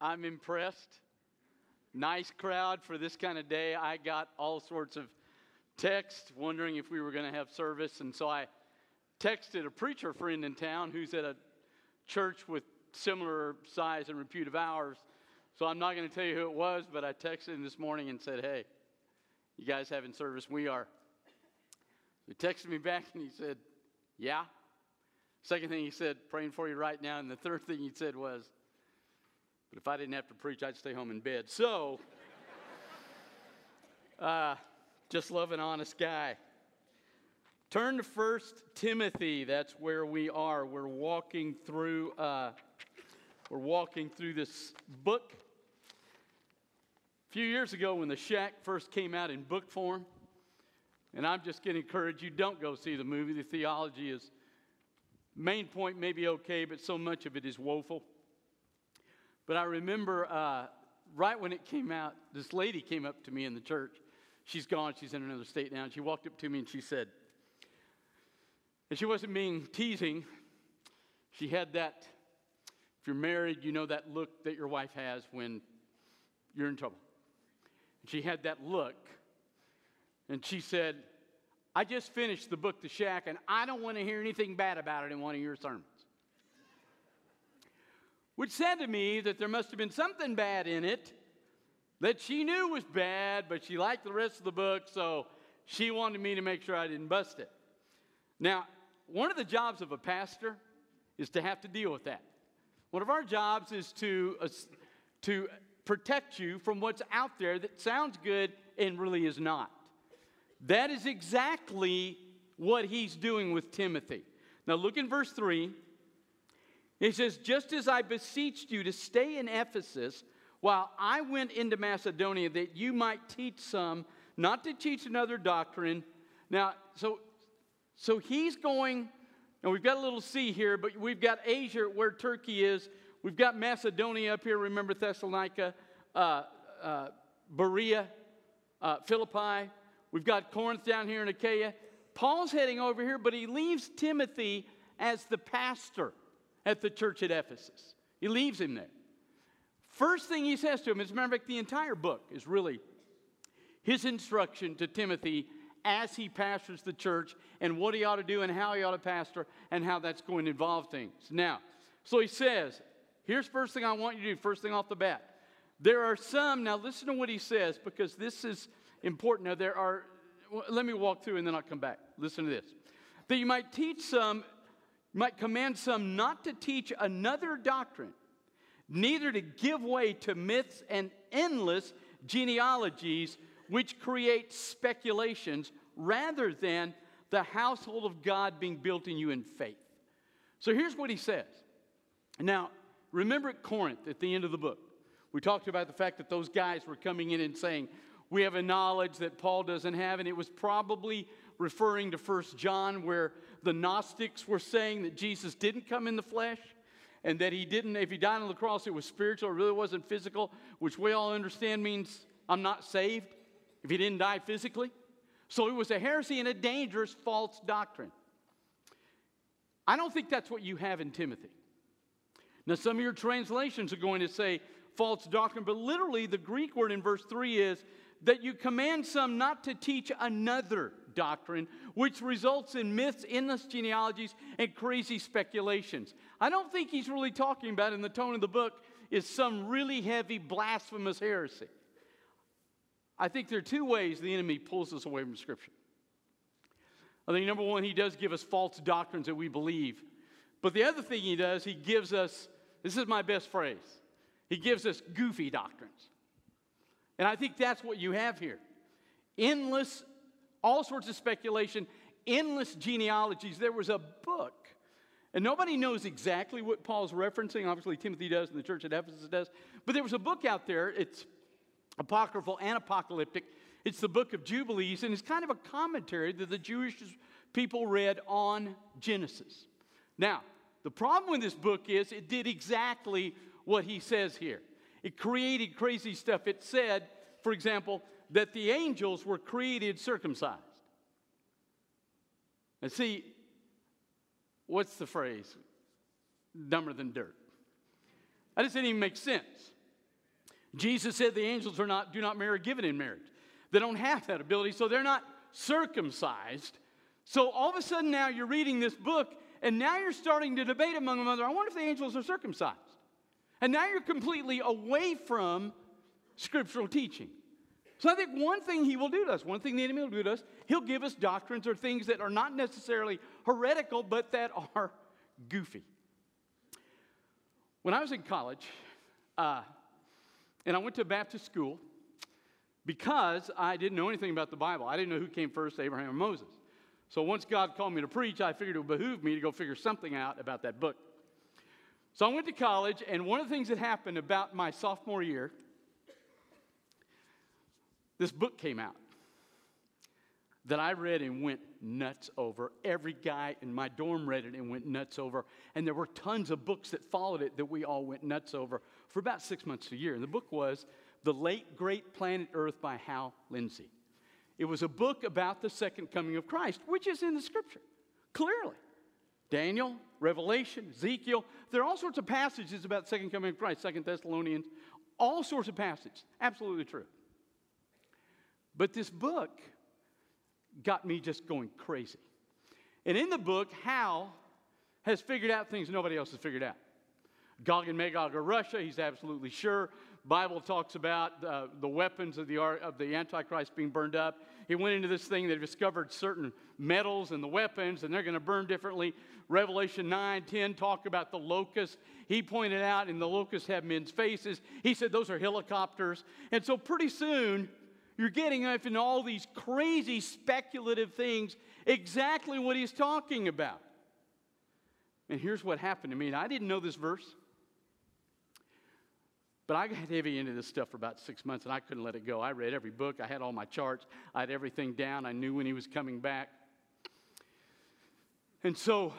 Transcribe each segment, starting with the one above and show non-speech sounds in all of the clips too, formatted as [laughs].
I'm impressed. Nice crowd for this kind of day. I got all sorts of texts wondering if we were going to have service, and so I texted a preacher friend in town who's at a church with similar size and repute of ours. So I'm not going to tell you who it was, but I texted him this morning and said, Hey, you guys having service? We are. He texted me back and he said, Yeah. Second thing he said, praying for you right now. And the third thing he said was, But if I didn't have to preach, I'd stay home in bed. So, uh, just love an honest guy. Turn to First Timothy. That's where we are. We're walking through. Uh, we're walking through this book. A few years ago, when the Shack first came out in book form, and I'm just going to encourage you: don't go see the movie. The theology is main point may be okay, but so much of it is woeful. But I remember uh, right when it came out, this lady came up to me in the church. She's gone. She's in another state now. And she walked up to me and she said, and she wasn't being teasing. She had that, if you're married, you know that look that your wife has when you're in trouble. And She had that look. And she said, I just finished the book, The Shack, and I don't want to hear anything bad about it in one of your sermons. Which said to me that there must have been something bad in it that she knew was bad, but she liked the rest of the book, so she wanted me to make sure I didn't bust it. Now, one of the jobs of a pastor is to have to deal with that. One of our jobs is to, uh, to protect you from what's out there that sounds good and really is not. That is exactly what he's doing with Timothy. Now, look in verse 3. It says, Just as I beseeched you to stay in Ephesus while I went into Macedonia, that you might teach some, not to teach another doctrine. Now, so, so he's going, and we've got a little C here, but we've got Asia where Turkey is. We've got Macedonia up here, remember Thessalonica, uh, uh, Berea, uh, Philippi. We've got Corinth down here in Achaia. Paul's heading over here, but he leaves Timothy as the pastor at the church at Ephesus. He leaves him there. First thing he says to him is, remember, the entire book is really his instruction to Timothy as he pastors the church and what he ought to do and how he ought to pastor and how that's going to involve things. Now, so he says, here's first thing I want you to do, first thing off the bat. There are some, now listen to what he says because this is important. Now, there are, let me walk through and then I'll come back. Listen to this. That you might teach some, might command some not to teach another doctrine, neither to give way to myths and endless genealogies which create speculations rather than the household of God being built in you in faith. So here's what he says. Now, remember at Corinth at the end of the book, we talked about the fact that those guys were coming in and saying, we have a knowledge that Paul doesn't have, and it was probably referring to First John, where the Gnostics were saying that Jesus didn't come in the flesh and that he didn't, if he died on the cross, it was spiritual, it really wasn't physical, which we all understand means I'm not saved if he didn't die physically. So it was a heresy and a dangerous false doctrine. I don't think that's what you have in Timothy. Now, some of your translations are going to say false doctrine, but literally the Greek word in verse 3 is that you command some not to teach another doctrine, which results in myths, endless genealogies, and crazy speculations. I don't think he's really talking about in the tone of the book is some really heavy blasphemous heresy. I think there are two ways the enemy pulls us away from Scripture. I think number one, he does give us false doctrines that we believe. But the other thing he does, he gives us this is my best phrase he gives us goofy doctrines. And I think that's what you have here. Endless, all sorts of speculation, endless genealogies. There was a book, and nobody knows exactly what Paul's referencing. Obviously, Timothy does, and the church at Ephesus does. But there was a book out there, it's apocryphal and apocalyptic. It's the book of Jubilees, and it's kind of a commentary that the Jewish people read on Genesis. Now, the problem with this book is it did exactly what he says here. It created crazy stuff. It said, for example, that the angels were created circumcised. And see, what's the phrase? Dumber than dirt. That doesn't even make sense. Jesus said the angels are not, do not marry given in marriage. They don't have that ability, so they're not circumcised. So all of a sudden now you're reading this book, and now you're starting to debate among them. I wonder if the angels are circumcised. And now you're completely away from scriptural teaching. So I think one thing he will do to us, one thing the enemy will do to us, he'll give us doctrines or things that are not necessarily heretical, but that are goofy. When I was in college, uh, and I went to a Baptist school because I didn't know anything about the Bible. I didn't know who came first, Abraham or Moses. So once God called me to preach, I figured it would behoove me to go figure something out about that book. So I went to college, and one of the things that happened about my sophomore year, this book came out that I read and went nuts over. Every guy in my dorm read it and went nuts over. And there were tons of books that followed it that we all went nuts over for about six months a year. And the book was The Late Great Planet Earth by Hal Lindsey. It was a book about the second coming of Christ, which is in the scripture, clearly. Daniel, Revelation, Ezekiel, there are all sorts of passages about second coming of Christ, Second Thessalonians, all sorts of passages. Absolutely true. But this book got me just going crazy. And in the book, Hal has figured out things nobody else has figured out. Gog and Magog are Russia, he's absolutely sure. Bible talks about uh, the weapons of the, of the Antichrist being burned up. He went into this thing, they discovered certain metals and the weapons, and they're going to burn differently. Revelation 9, 10 talk about the locusts. He pointed out, and the locusts have men's faces. He said those are helicopters. And so pretty soon, you're getting up in all these crazy speculative things, exactly what he's talking about. And here's what happened to me. And I didn't know this verse, but I got heavy into this stuff for about six months and I couldn't let it go. I read every book, I had all my charts, I had everything down. I knew when he was coming back. And so,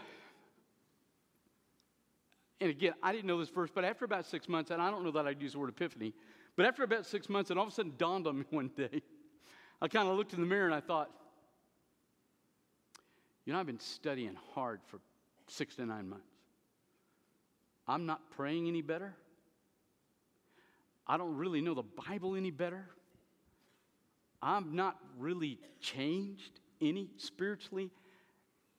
and again, I didn't know this verse, but after about six months, and I don't know that I'd use the word epiphany, but after about six months, and all of a sudden dawned on me [laughs] one day, I kind of looked in the mirror and I thought, you know, I've been studying hard for six to nine months. I'm not praying any better. I don't really know the Bible any better. I'm not really changed any spiritually.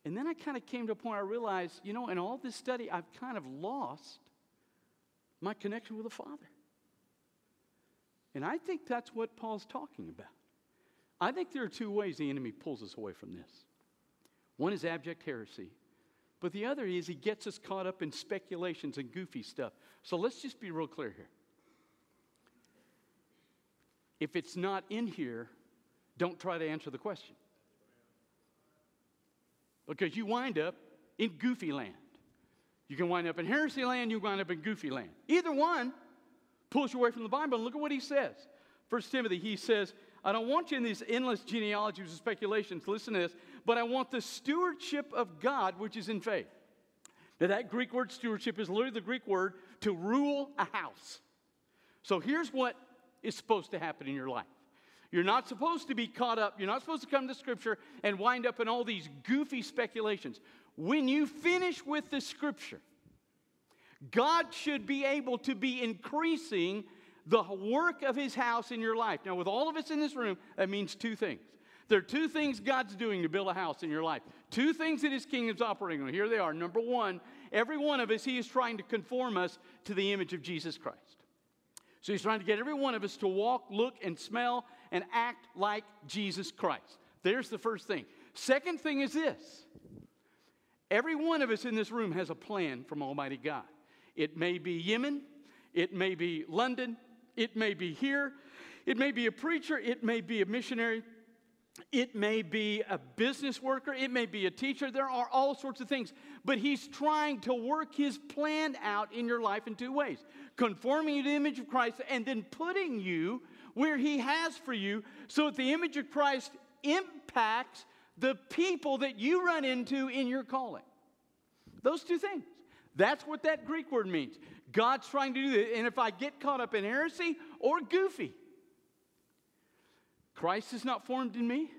And then I kind of came to a point I realized, you know, in all this study, I've kind of lost my connection with the Father. And I think that's what Paul's talking about. I think there are two ways the enemy pulls us away from this one is abject heresy, but the other is he gets us caught up in speculations and goofy stuff. So let's just be real clear here. If it's not in here, don't try to answer the question. Because you wind up in goofy land. You can wind up in heresy land, you wind up in goofy land. Either one pulls you away from the Bible. And look at what he says. First Timothy, he says, I don't want you in these endless genealogies and speculations. Listen to this. But I want the stewardship of God, which is in faith. Now, that Greek word stewardship is literally the Greek word to rule a house. So here's what is supposed to happen in your life. You're not supposed to be caught up. You're not supposed to come to Scripture and wind up in all these goofy speculations. When you finish with the Scripture, God should be able to be increasing the work of his house in your life. Now, with all of us in this room, that means two things. There are two things God's doing to build a house in your life. Two things that his kingdom's operating on. Here they are. Number one, every one of us, he is trying to conform us to the image of Jesus Christ. So he's trying to get every one of us to walk, look, and smell and act like Jesus Christ. There's the first thing. Second thing is this every one of us in this room has a plan from Almighty God. It may be Yemen, it may be London, it may be here, it may be a preacher, it may be a missionary, it may be a business worker, it may be a teacher. There are all sorts of things. But he's trying to work his plan out in your life in two ways conforming you to the image of Christ and then putting you where he has for you so that the image of Christ impacts the people that you run into in your calling. Those two things. That's what that Greek word means. God's trying to do that. And if I get caught up in heresy or goofy, Christ is not formed in me,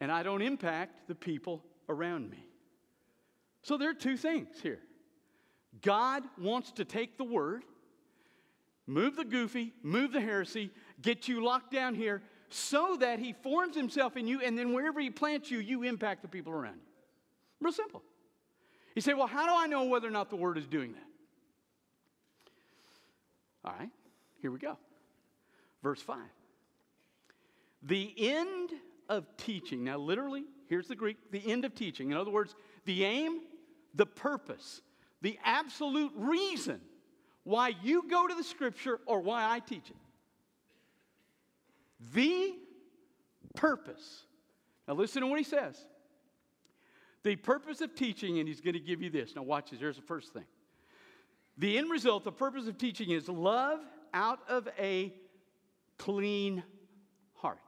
and I don't impact the people around me. So there are two things here. God wants to take the word move the goofy, move the heresy, get you locked down here so that he forms himself in you, and then wherever he plants you, you impact the people around you. Real simple. You say, well, how do I know whether or not the word is doing that? All right, here we go. Verse 5. The end of teaching. Now, literally, here's the Greek the end of teaching. In other words, the aim, the purpose, the absolute reason why you go to the scripture or why I teach it. The purpose. Now, listen to what he says. The purpose of teaching, and he's going to give you this. Now, watch this. Here's the first thing. The end result, the purpose of teaching is love out of a clean heart.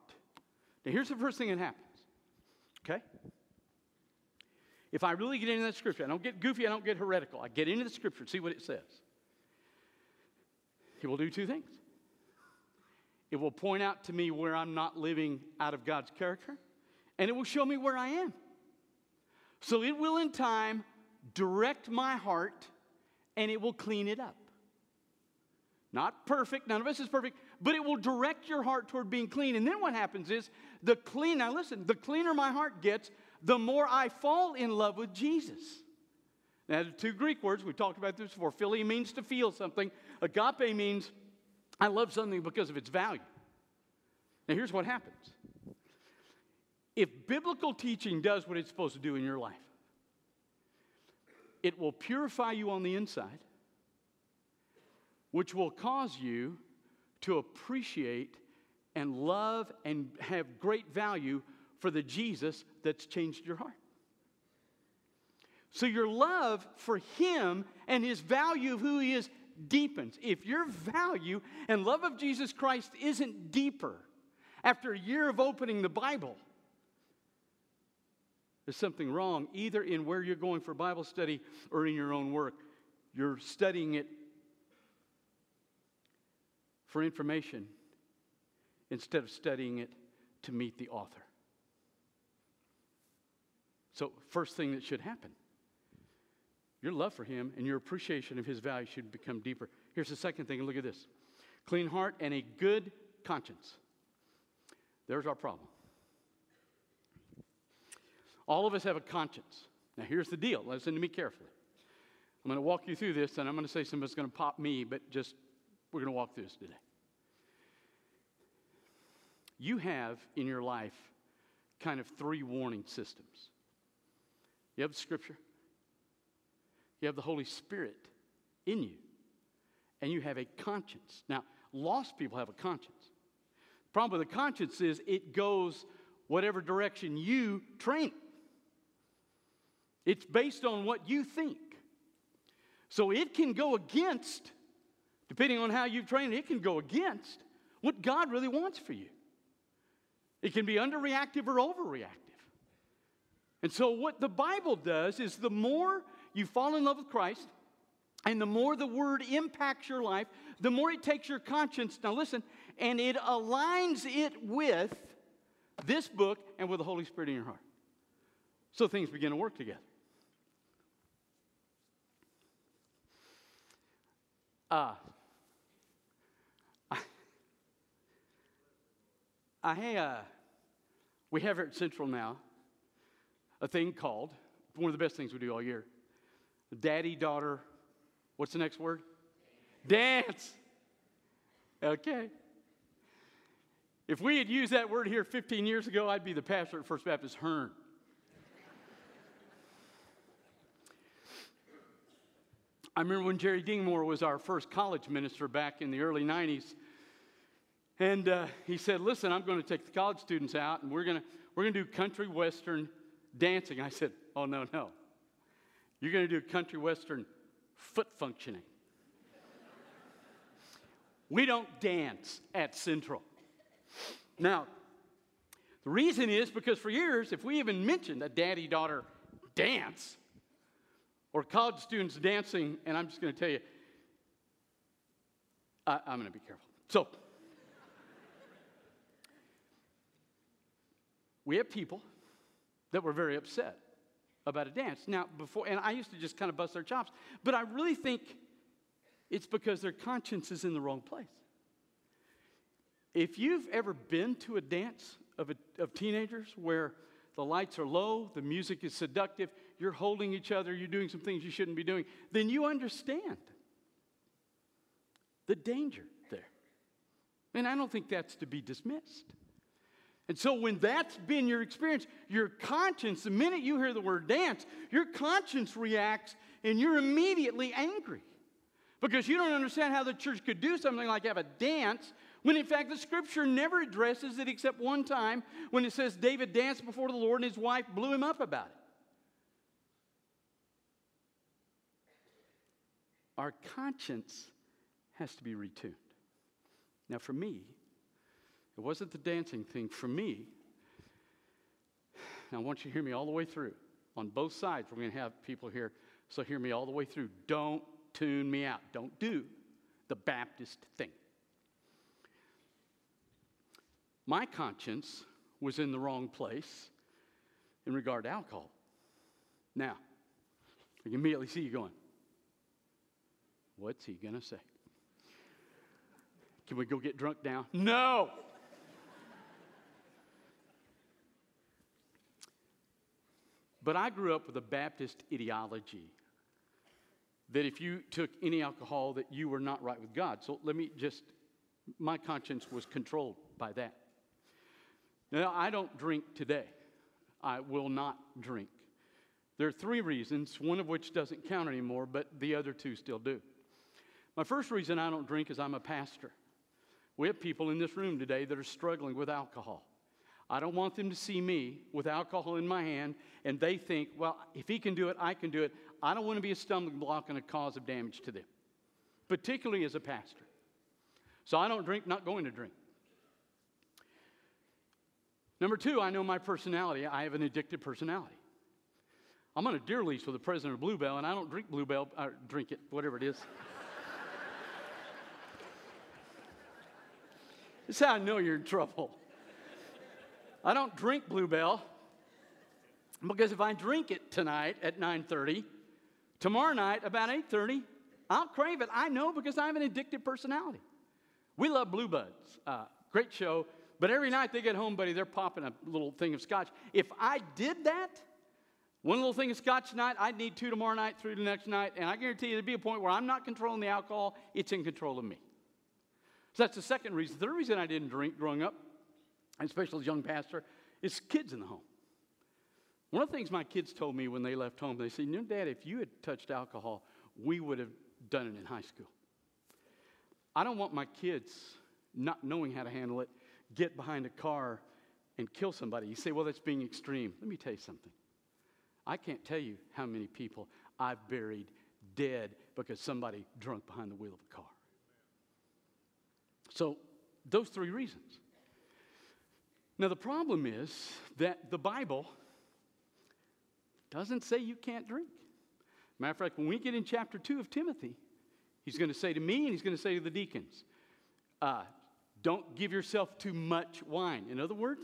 Now, here's the first thing that happens. Okay? If I really get into that scripture, I don't get goofy, I don't get heretical. I get into the scripture, see what it says. It will do two things. It will point out to me where I'm not living out of God's character, and it will show me where I am. So it will, in time, direct my heart and it will clean it up. Not perfect, none of us is perfect, but it will direct your heart toward being clean. And then what happens is the clean, now listen, the cleaner my heart gets, the more I fall in love with Jesus. Now, the two Greek words, we talked about this before. Philly means to feel something, agape means I love something because of its value. Now, here's what happens if biblical teaching does what it's supposed to do in your life, it will purify you on the inside, which will cause you to appreciate and love and have great value for the Jesus that's changed your heart. So your love for him and his value of who he is deepens. If your value and love of Jesus Christ isn't deeper after a year of opening the Bible, there's something wrong either in where you're going for Bible study or in your own work. You're studying it for information instead of studying it to meet the author. So, first thing that should happen your love for him and your appreciation of his value should become deeper. Here's the second thing, look at this clean heart and a good conscience. There's our problem. All of us have a conscience. Now, here's the deal. Listen to me carefully. I'm going to walk you through this, and I'm going to say that's going to pop me, but just we're going to walk through this today. You have in your life kind of three warning systems. You have the Scripture, you have the Holy Spirit in you, and you have a conscience. Now, lost people have a conscience. The problem with the conscience is it goes whatever direction you train it. It's based on what you think. So it can go against, depending on how you've trained it, can go against what God really wants for you. It can be underreactive or overreactive. And so, what the Bible does is the more you fall in love with Christ, and the more the Word impacts your life, the more it takes your conscience, now listen, and it aligns it with this book and with the Holy Spirit in your heart. So things begin to work together. Uh, [laughs] I, I uh, we have here at Central now a thing called, one of the best things we do all year, daddy daughter, what's the next word? Dance. Okay. If we had used that word here 15 years ago, I'd be the pastor at First Baptist Hearne. I remember when Jerry Dingmore was our first college minister back in the early 90s. And uh, he said, Listen, I'm going to take the college students out and we're going to we're going to do country western dancing. I said, Oh, no, no. You're going to do country western foot functioning. we don't dance at Central. Now, the reason is because for years, if we even mentioned a daddy daughter dance, or college students dancing, and I'm just going to tell you, I, I'm going to be careful. So, we have people that were very upset about a dance. Now, before, and I used to just kind of bust their chops, but I really think It's because their conscience is in the wrong place. If you've ever been to a dance of, a, of teenagers where the lights are low, the music is seductive, you're holding each other, you're doing some things you shouldn't be doing, then you understand the danger there. And I don't think that's to be dismissed. And so, when that's been your experience, your conscience, the minute you hear the word dance, your conscience reacts and you're immediately angry. Because you don't understand how the church could do something like have a dance when in fact the scripture never addresses it except one time when it says David danced before the Lord and his wife blew him up about it. Our conscience has to be retuned. Now, for me, it wasn't the dancing thing. For me, I want you to hear me all the way through. On both sides, we're going to have people here, so hear me all the way through. Don't tune me out. Don't do the Baptist thing. My conscience was in the wrong place in regard to alcohol. Now, I can immediately see you going, What's he going to say? Can we go get drunk now? No! but I grew up with a Baptist ideology that if you took any alcohol that you were not right with God. So let me just my conscience was controlled by that. Now, I don't drink today. I will not drink. There are three reasons, one of which doesn't count anymore, but the other two still do. My first reason I don't drink is I'm a pastor. We have people in this room today that are struggling with alcohol. I don't want them to see me with alcohol in my hand and they think, well, if he can do it, I can do it. I don't want to be a stumbling block and a cause of damage to them, particularly as a pastor. So I don't drink, not going to drink. Number two, I know my personality. I have an addictive personality. I'm on a deer lease with the president of Blue Bell, and I don't drink Blue Bell, or drink it, whatever it is. This is how I know you're in trouble. I don't drink Blue Bell because if I drink it tonight at 9:30, tomorrow night about 8:30, I'll crave it. I know because I have an addictive personality. We love Blue Bloods. Uh, great show. But every night they get home, buddy, they're popping a little thing of scotch. If I did that, one little thing of scotch tonight, I'd need two tomorrow night, through the next night, and I guarantee you there'd be a point where I'm not controlling the alcohol, it's in control of me. So that's the second reason. The third reason I didn't drink growing up, especially as a young pastor, is kids in the home. One of the things my kids told me when they left home, they said, You know, Dad, if you had touched alcohol, we would have done it in high school. I don't want my kids not knowing how to handle it get behind a car and kill somebody. You say, well, that's being extreme. Let me tell you something. I can't tell you how many people I've buried dead because somebody drunk behind the wheel of a car. So, those three reasons. Now, the problem is that the Bible doesn't say you can't drink. Matter of fact, when we get in chapter 2 of Timothy, he's going to say to me and he's going to say to the deacons, uh, don't give yourself too much wine. In other words,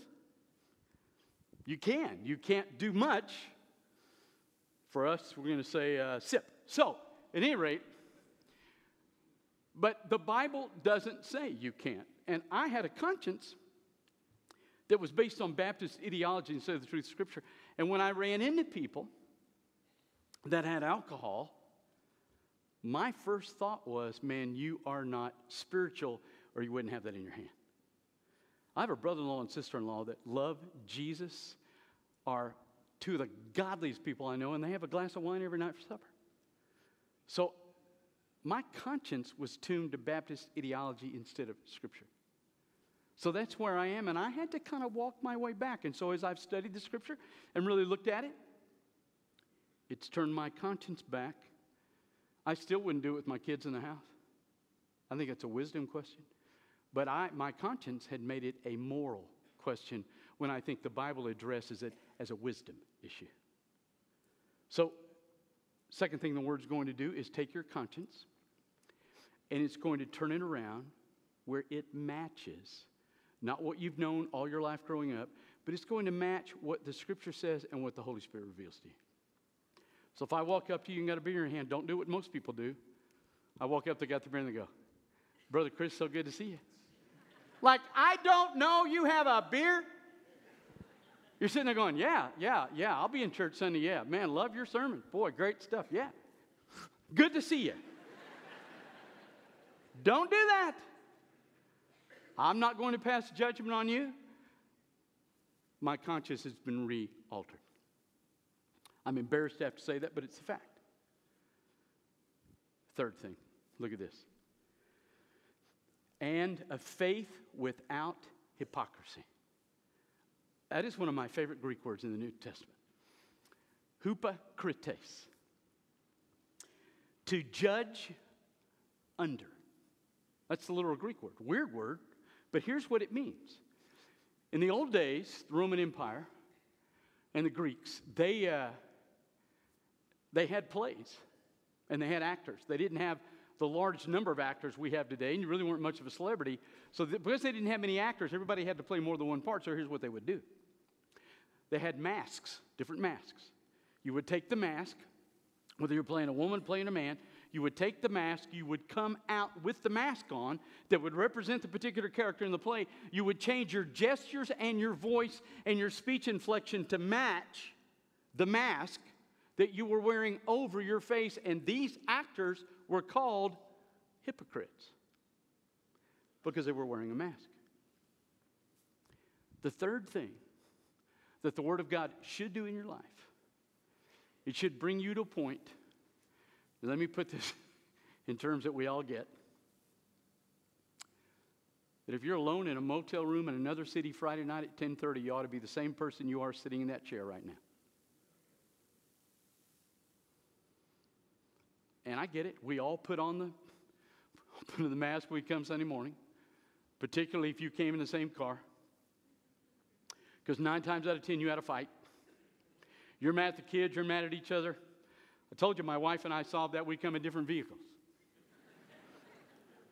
you can. You can't do much. For us, we're going to say uh, sip. So, at any rate, but the Bible doesn't say you can't. And I had a conscience that was based on Baptist ideology instead of the truth of Scripture. And when I ran into people that had alcohol, my first thought was, man, you are not spiritual or you wouldn't have that in your hand. I have a brother in law and sister in law that love Jesus, are two of the godliest people I know, and they have a glass of wine every night for supper. So my conscience was tuned to Baptist ideology instead of Scripture. So that's where I am, and I had to kind of walk my way back. And so as I've studied the Scripture and really looked at it, it's turned my conscience back. I still wouldn't do it with my kids in the house. I think it's a wisdom question. But I, my conscience had made it a moral question when I think the Bible addresses it as a wisdom issue. So, second thing the word's going to do is take your conscience and it's going to turn it around where it matches not what you've known all your life growing up, but it's going to match what the scripture says and what the Holy Spirit reveals to you. So if I walk up to you and got a beer in your hand, don't do what most people do. I walk up, they got the beer, and they go, Brother Chris, so good to see you. Like, I don't know you have a beer? You're sitting there going, Yeah, yeah, yeah, I'll be in church Sunday. Yeah, man, love your sermon. Boy, great stuff. Yeah. Good to see you. Don't do that. I'm not going to pass judgment on you. My conscience has been re altered. I'm embarrassed to have to say that, but it's a fact. Third thing, look at this. And a faith without hypocrisy. That is one of my favorite Greek words in the New Testament. Hypocrites. To judge under. That's the literal Greek word. Weird word, but here's what it means. In the old days, the Roman Empire and the Greeks, they, uh, they had plays and they had actors. They didn't have the large number of actors we have today, and you really weren't much of a celebrity. So, because they didn't have many actors, everybody had to play more than one part. So, here's what they would do they had masks, different masks. You would take the mask, whether you're playing a woman, playing a man, you would take the mask, you would come out with the mask on that would represent the particular character in the play. You would change your gestures and your voice and your speech inflection to match the mask that you were wearing over your face. And these actors were called hypocrites because they were wearing a mask. The third thing that the Word of God should do in your life, it should bring you to a point let me put this [laughs] in terms that we all get. That if you're alone in a motel room in another city Friday night at 10:30, you ought to be the same person you are sitting in that chair right now. And I get it. We all put on the [laughs] put on the mask when we come Sunday morning, particularly if you came in the same car. Because nine times out of ten, you had a fight. You're mad at the kids, you're mad at each other. I told you my wife and I solved that we come in different vehicles.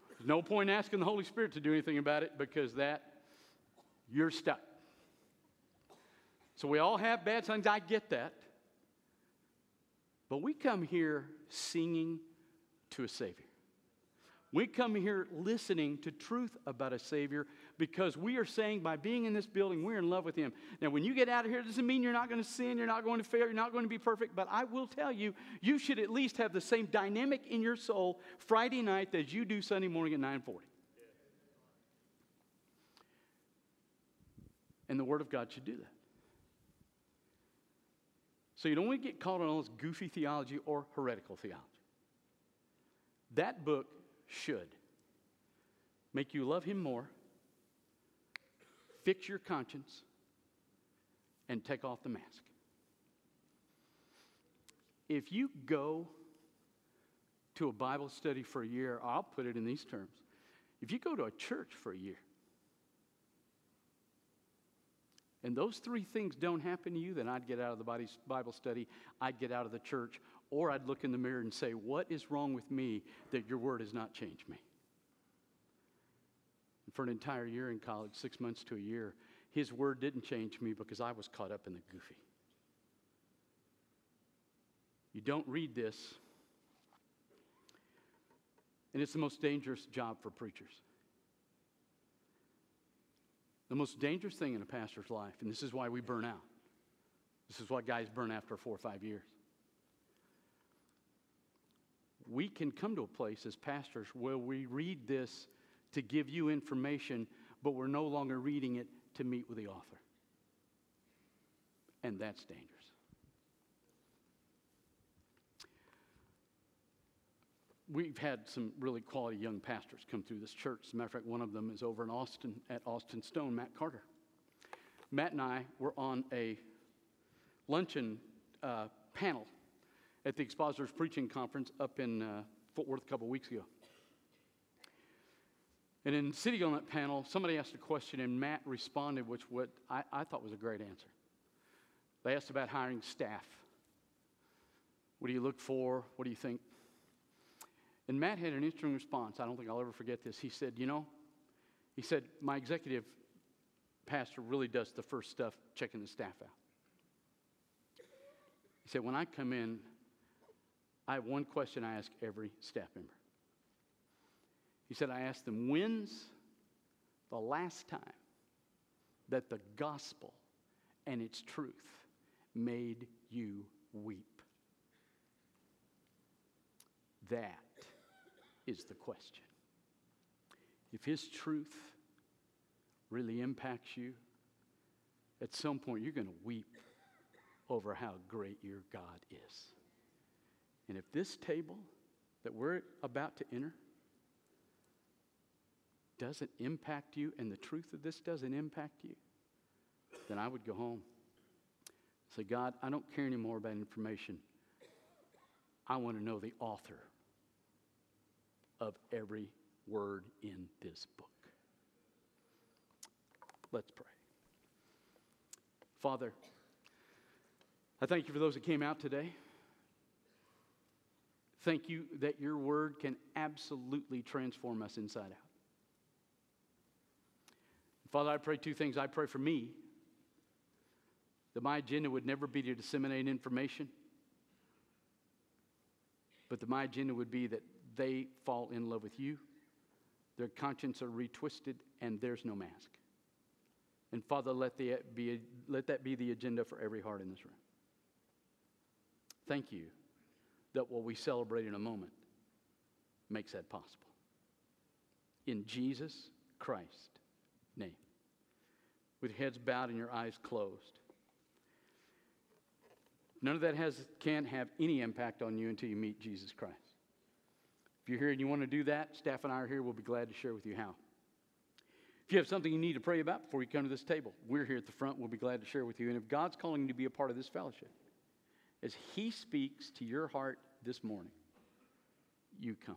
There's no point asking the Holy Spirit to do anything about it because that, you're stuck. So we all have bad things. I get that. But we come here singing to a Savior. We come here listening to truth about a Savior because we are saying by being in this building, we're in love with Him. Now, when you get out of here, it doesn't mean you're not going to sin, you're not going to fail, you're not going to be perfect, but I will tell you, you should at least have the same dynamic in your soul Friday night as you do Sunday morning at 940. And the Word of God should do that. So you don't want to get caught on all this goofy theology or heretical theology. That book should make you love Him more fix your conscience, and take off the mask. If you go to a Bible study for a year, I'll put it in these terms. If you go to a church for a year, and those three things don't happen to you, then I'd get out of the Bible study, I'd get out of the church, or I'd look in the mirror and say, What is wrong with me that your word has not changed me? For an entire year in college, six months to a year, his word didn't change me because I was caught up in the goofy. You don't read this, and it's the most dangerous job for preachers. The most dangerous thing in a pastor's life, and this is why we burn out. This is why guys burn after four or five years. We can come to a place as pastors where we read this to give you information, but we're no longer reading it to meet with the author. And that's dangerous. We've had some really quality young pastors come through this church. As a matter of fact, one of them is over in Austin at Austin Stone, Matt Carter. Matt and I were on a luncheon uh, panel at the Expositors Preaching Conference up in uh, Fort Worth a couple weeks ago. And in sitting on that panel, somebody asked a question, and Matt responded, which what I, I thought was a great answer. They asked about hiring staff. What do you look for? What do you think? And Matt had an interesting response. I don't think I'll ever forget this. He said, You know, he said, My executive pastor really does the first stuff, checking the staff out. He said, When I come in, I have one question I ask every staff member He said, I asked them, when's the last time that the gospel and its truth made you weep? That is the question. If his truth really impacts you, at some point you're going to weep over how great your God is. And if this table that we're about to enter doesn't impact you and the truth of this doesn't impact you, then I would go home. Say, God, I don't care anymore about information. I want to know the author of every word in this book. Let's pray. Father, I thank you for those that came out today. Thank you that your word can absolutely transform us inside out. Father, I pray two things. I pray for me that my agenda would never be to disseminate information, but that my agenda would be that they fall in love with you, their conscience are retwisted, and there's no mask. And Father, let, the, be, let that be the agenda for every heart in this room. Thank you that what we celebrate in a moment makes that possible. In Jesus Christ's name. With heads bowed and your eyes closed. None of that has, can't have any impact on you until you meet Jesus Christ. If you're here and you want to do that, staff and I are here. We'll be glad to share with you how. If you have something you need to pray about before you come to this table, we're here at the front. We'll be glad to share with you. And if God's calling you to be a part of this fellowship, as He speaks to your heart this morning, you come.